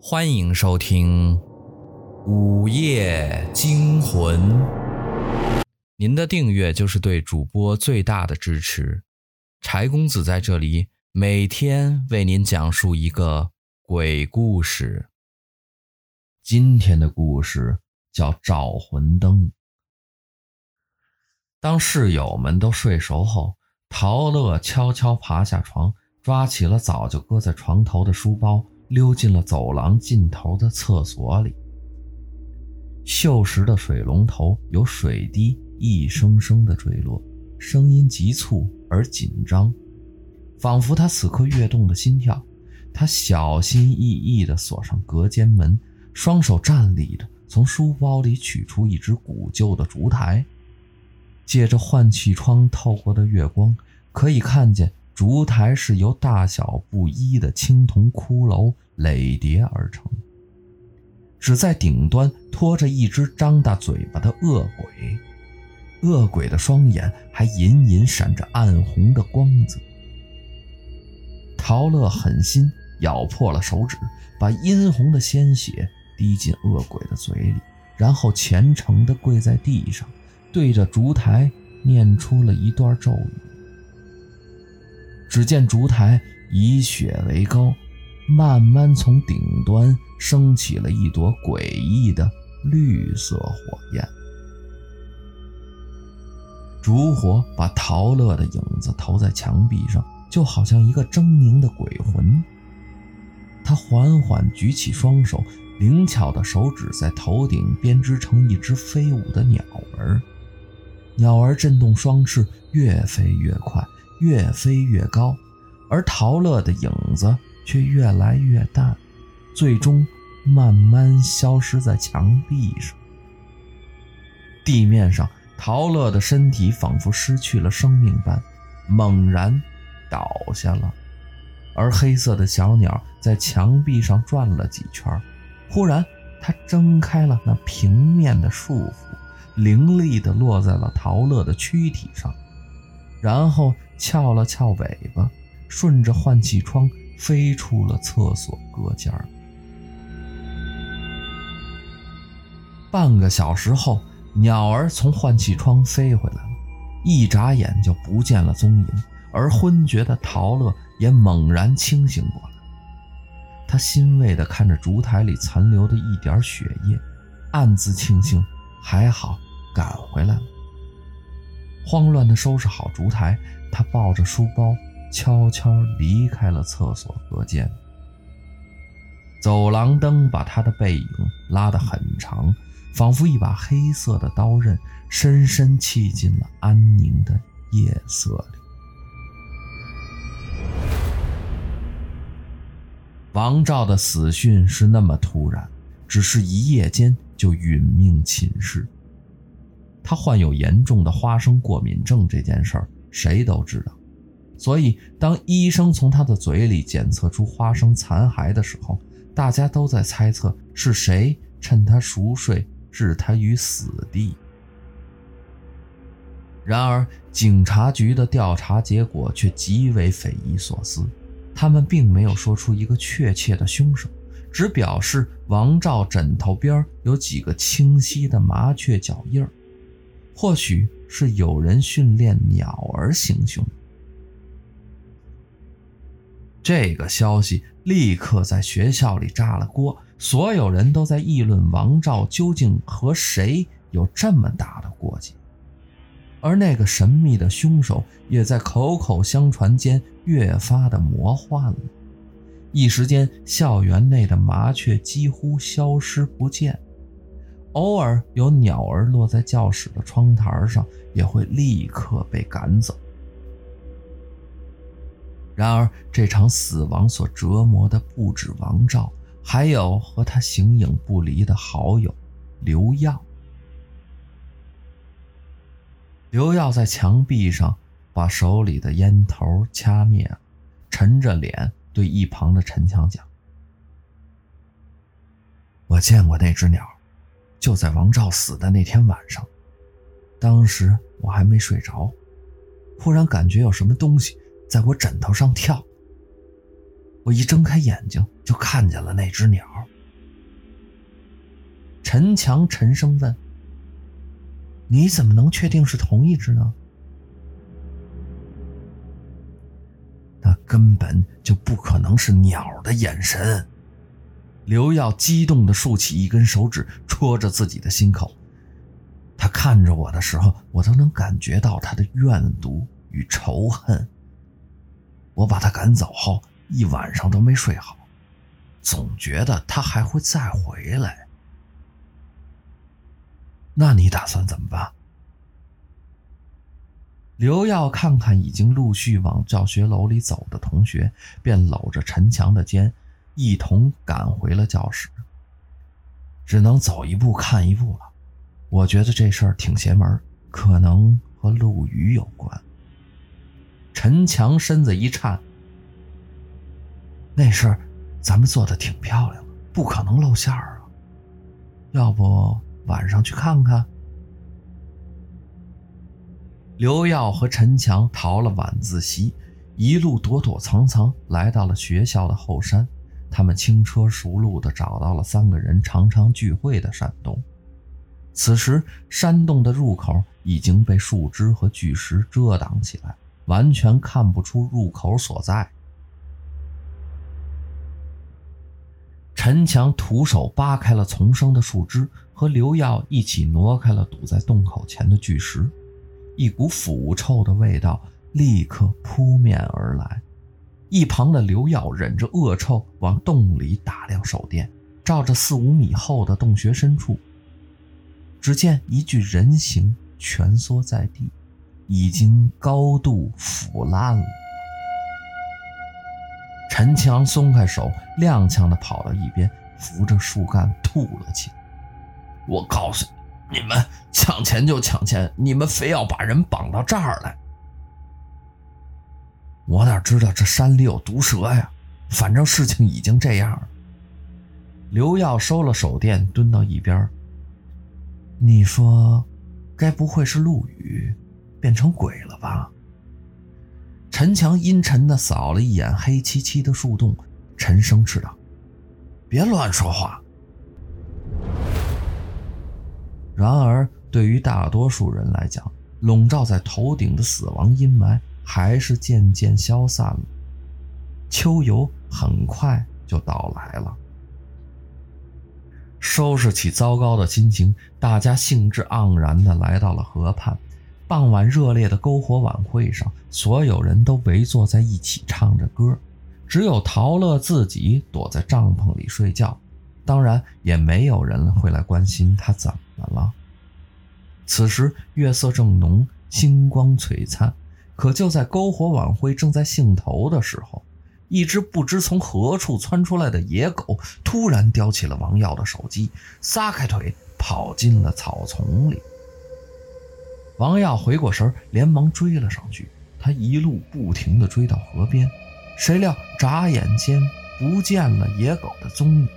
欢迎收听《午夜惊魂》。您的订阅就是对主播最大的支持。柴公子在这里每天为您讲述一个鬼故事。今天的故事叫《找魂灯》。当室友们都睡熟后，陶乐悄悄爬下床，抓起了早就搁在床头的书包。溜进了走廊尽头的厕所里，锈蚀的水龙头有水滴一声声的坠落，声音急促而紧张，仿佛他此刻跃动的心跳。他小心翼翼地锁上隔间门，双手站立着，从书包里取出一只古旧的烛台，借着换气窗透过的月光，可以看见。烛台是由大小不一的青铜骷髅垒叠而成，只在顶端拖着一只张大嘴巴的恶鬼，恶鬼的双眼还隐隐闪着暗红的光泽。陶乐狠心咬破了手指，把殷红的鲜血滴进恶鬼的嘴里，然后虔诚地跪在地上，对着烛台念出了一段咒语。只见烛台以雪为高，慢慢从顶端升起了一朵诡异的绿色火焰。烛火把陶乐的影子投在墙壁上，就好像一个狰狞的鬼魂。他缓缓举起双手，灵巧的手指在头顶编织成一只飞舞的鸟儿。鸟儿震动双翅，越飞越快。越飞越高，而陶乐的影子却越来越淡，最终慢慢消失在墙壁上。地面上，陶乐的身体仿佛失去了生命般，猛然倒下了。而黑色的小鸟在墙壁上转了几圈，忽然，它挣开了那平面的束缚，凌厉地落在了陶乐的躯体上。然后翘了翘尾巴，顺着换气窗飞出了厕所隔间。半个小时后，鸟儿从换气窗飞回来了，一眨眼就不见了踪影。而昏厥的陶乐也猛然清醒过来，他欣慰地看着烛台里残留的一点血液，暗自庆幸还好赶回来了。慌乱地收拾好烛台，他抱着书包悄悄离开了厕所隔间。走廊灯把他的背影拉得很长，仿佛一把黑色的刀刃，深深刺进了安宁的夜色里。王照的死讯是那么突然，只是一夜间就殒命寝室。他患有严重的花生过敏症这件事儿，谁都知道。所以，当医生从他的嘴里检测出花生残骸的时候，大家都在猜测是谁趁他熟睡置他于死地。然而，警察局的调查结果却极为匪夷所思，他们并没有说出一个确切的凶手，只表示王照枕头边有几个清晰的麻雀脚印儿。或许是有人训练鸟儿行凶。这个消息立刻在学校里炸了锅，所有人都在议论王照究竟和谁有这么大的过节，而那个神秘的凶手也在口口相传间越发的魔幻了。一时间，校园内的麻雀几乎消失不见。偶尔有鸟儿落在教室的窗台上，也会立刻被赶走。然而，这场死亡所折磨的不止王照，还有和他形影不离的好友刘耀。刘耀在墙壁上把手里的烟头掐灭了，沉着脸对一旁的陈强讲：“我见过那只鸟。”就在王照死的那天晚上，当时我还没睡着，忽然感觉有什么东西在我枕头上跳。我一睁开眼睛，就看见了那只鸟。陈强沉声问：“你怎么能确定是同一只呢？”那根本就不可能是鸟的眼神。刘耀激动地竖起一根手指，戳着自己的心口。他看着我的时候，我都能感觉到他的怨毒与仇恨。我把他赶走后，一晚上都没睡好，总觉得他还会再回来。那你打算怎么办？刘耀看看已经陆续往教学楼里走的同学，便搂着陈强的肩，一同赶回了教室。只能走一步看一步了。我觉得这事儿挺邪门，可能和陆羽有关。陈强身子一颤，那事儿咱们做的挺漂亮的，不可能露馅儿啊。要不晚上去看看？刘耀和陈强逃了晚自习，一路躲躲藏藏来到了学校的后山。他们轻车熟路地找到了三个人常常聚会的山洞。此时，山洞的入口已经被树枝和巨石遮挡起来，完全看不出入口所在。陈强徒手扒开了丛生的树枝，和刘耀一起挪开了堵在洞口前的巨石。一股腐臭的味道立刻扑面而来，一旁的刘耀忍着恶臭往洞里打量手电，照着四五米厚的洞穴深处，只见一具人形蜷缩在地，已经高度腐烂了。陈强松开手，踉跄地跑到一边，扶着树干吐了起来。我告诉你。你们抢钱就抢钱，你们非要把人绑到这儿来。我哪知道这山里有毒蛇呀？反正事情已经这样了。刘耀收了手电，蹲到一边。你说，该不会是陆羽变成鬼了吧？陈强阴沉的扫了一眼黑漆漆的树洞，沉声斥道：“别乱说话。”然而，对于大多数人来讲，笼罩在头顶的死亡阴霾还是渐渐消散了。秋游很快就到来了。收拾起糟糕的心情，大家兴致盎然地来到了河畔。傍晚热烈的篝火晚会上，所有人都围坐在一起唱着歌，只有陶乐自己躲在帐篷里睡觉。当然，也没有人会来关心他怎么了。此时月色正浓，星光璀璨。可就在篝火晚会正在兴头的时候，一只不知从何处窜出来的野狗突然叼起了王耀的手机，撒开腿跑进了草丛里。王耀回过神，连忙追了上去。他一路不停地追到河边，谁料眨眼间不见了野狗的踪影。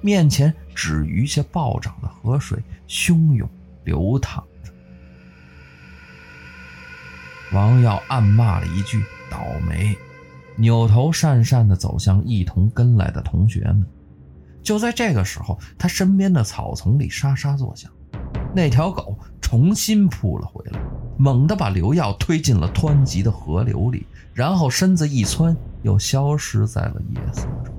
面前只余下暴涨的河水，汹涌流淌王耀暗骂了一句“倒霉”，扭头讪讪地走向一同跟来的同学们。就在这个时候，他身边的草丛里沙沙作响，那条狗重新扑了回来，猛地把刘耀推进了湍急的河流里，然后身子一窜，又消失在了夜色中。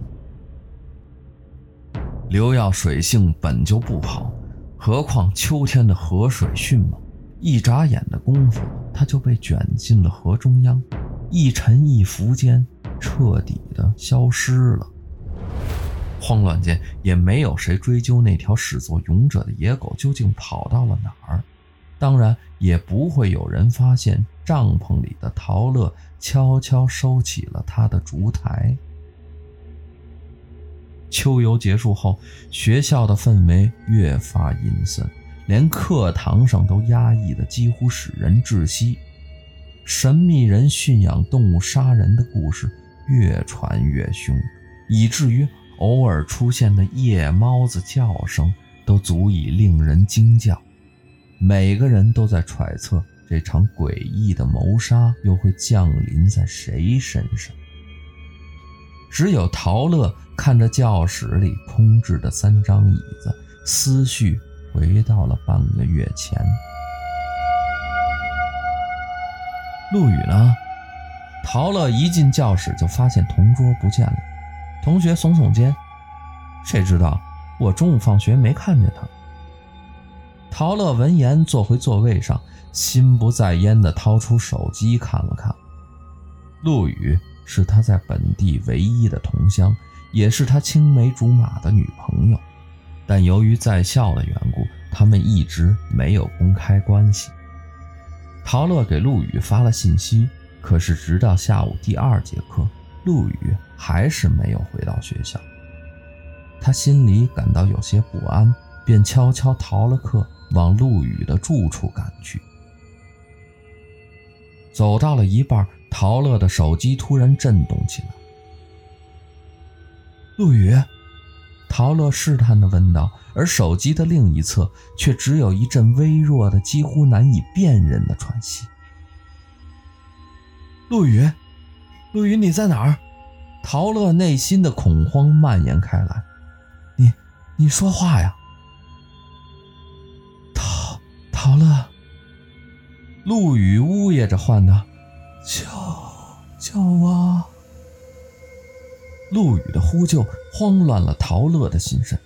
刘耀水性本就不好，何况秋天的河水迅猛，一眨眼的功夫，他就被卷进了河中央，一沉一浮间，彻底的消失了。慌乱间，也没有谁追究那条始作俑者的野狗究竟跑到了哪儿，当然，也不会有人发现帐篷里的陶乐悄悄收起了他的烛台。秋游结束后，学校的氛围越发阴森，连课堂上都压抑得几乎使人窒息。神秘人驯养动物杀人的故事越传越凶，以至于偶尔出现的夜猫子叫声都足以令人惊叫。每个人都在揣测这场诡异的谋杀又会降临在谁身上。只有陶乐看着教室里空置的三张椅子，思绪回到了半个月前。陆羽呢？陶乐一进教室就发现同桌不见了，同学耸耸肩：“谁知道？我中午放学没看见他。”陶乐闻言坐回座位上，心不在焉地掏出手机看了看。陆羽是他在本地唯一的同乡，也是他青梅竹马的女朋友，但由于在校的缘故，他们一直没有公开关系。陶乐给陆羽发了信息，可是直到下午第二节课，陆羽还是没有回到学校。他心里感到有些不安，便悄悄逃了课，往陆羽的住处赶去。走到了一半，陶乐的手机突然震动起来。陆羽。陶乐试探地问道，而手机的另一侧却只有一阵微弱的、几乎难以辨认的喘息。陆羽，陆羽，你在哪儿？陶乐内心的恐慌蔓延开来。你，你说话呀！陶，陶乐。陆羽呜咽着唤道：“救，救我！”陆羽的呼救慌乱了陶乐的心神。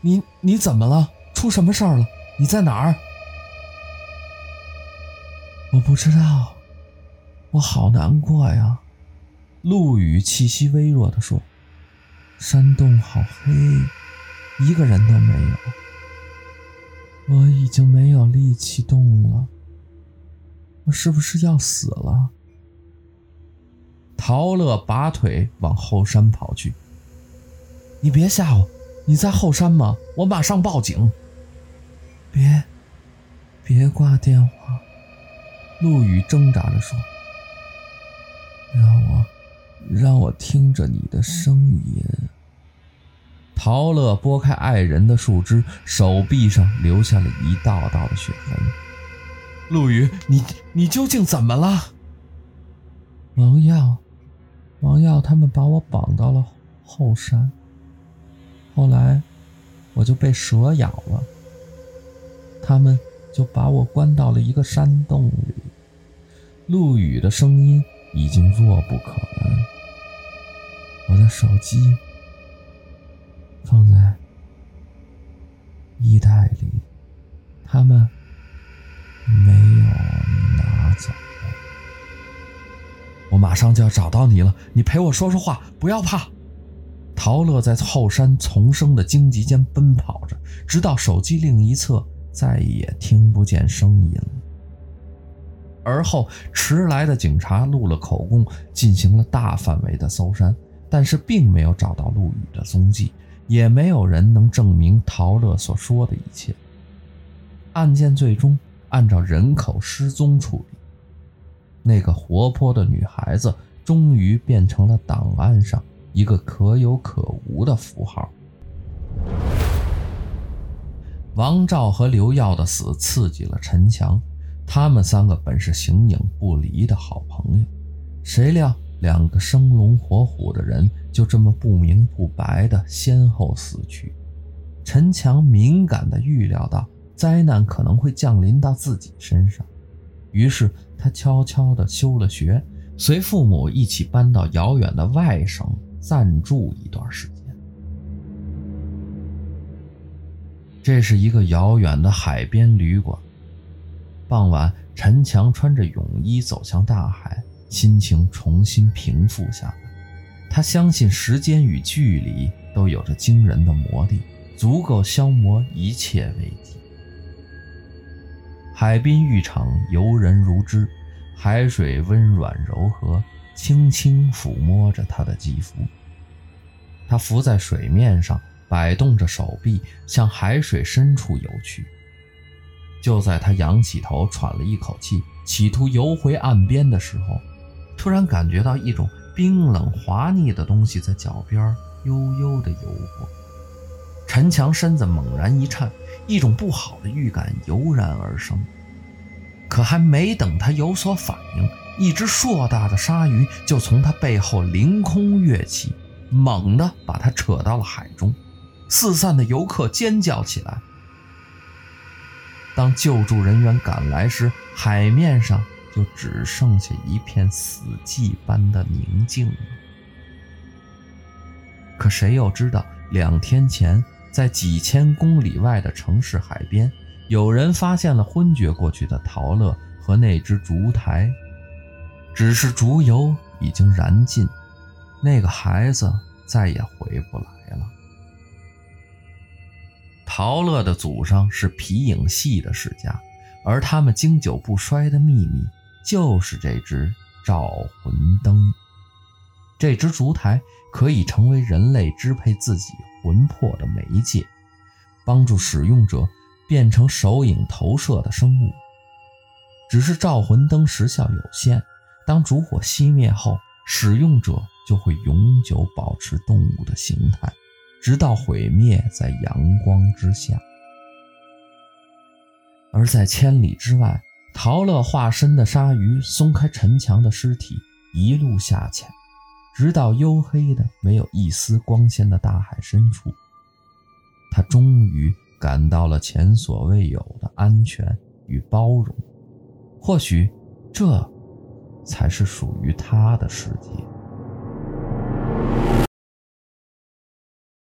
你你怎么了？出什么事儿了？你在哪儿？我不知道，我好难过呀。陆羽气息微弱地说：“山洞好黑，一个人都没有。我已经没有力气动了，我是不是要死了？”陶乐拔腿往后山跑去。你别吓我，你在后山吗？我马上报警。别，别挂电话。陆羽挣扎着说：“让我，让我听着你的声音。”陶乐拨开爱人的树枝，手臂上留下了一道道的血痕。陆羽，你你究竟怎么了？王耀。王耀他们把我绑到了后山，后来我就被蛇咬了，他们就把我关到了一个山洞里。陆羽的声音已经弱不可闻。我的手机放在衣袋里，他们没有拿走。马上就要找到你了，你陪我说说话，不要怕。陶乐在后山丛生的荆棘间奔跑着，直到手机另一侧再也听不见声音。而后迟来的警察录了口供，进行了大范围的搜山，但是并没有找到陆羽的踪迹，也没有人能证明陶乐所说的一切。案件最终按照人口失踪处理。那个活泼的女孩子终于变成了档案上一个可有可无的符号。王照和刘耀的死刺激了陈强，他们三个本是形影不离的好朋友，谁料两个生龙活虎的人就这么不明不白的先后死去。陈强敏感地预料到灾难可能会降临到自己身上，于是。他悄悄地休了学，随父母一起搬到遥远的外省暂住一段时间。这是一个遥远的海边旅馆。傍晚，陈强穿着泳衣走向大海，心情重新平复下来。他相信时间与距离都有着惊人的魔力，足够消磨一切危机。海滨浴场游人如织，海水温软柔和，轻轻抚摸着他的肌肤。他浮在水面上，摆动着手臂，向海水深处游去。就在他仰起头喘了一口气，企图游回岸边的时候，突然感觉到一种冰冷滑腻的东西在脚边悠悠地游过。陈强身子猛然一颤。一种不好的预感油然而生，可还没等他有所反应，一只硕大的鲨鱼就从他背后凌空跃起，猛地把他扯到了海中。四散的游客尖叫起来。当救助人员赶来时，海面上就只剩下一片死寂般的宁静了。可谁又知道，两天前，在几千公里外的城市海边，有人发现了昏厥过去的陶乐和那只烛台，只是烛油已经燃尽，那个孩子再也回不来了。陶乐的祖上是皮影戏的世家，而他们经久不衰的秘密就是这只招魂灯。这只烛台可以成为人类支配自己魂魄的媒介，帮助使用者变成手影投射的生物。只是照魂灯时效有限，当烛火熄灭后，使用者就会永久保持动物的形态。直到毁灭在阳光之下，而在千里之外，陶乐化身的鲨鱼松开城墙的尸体，一路下潜，直到黝黑的没有一丝光线的大海深处。他终于感到了前所未有的安全与包容，或许这才是属于他的世界。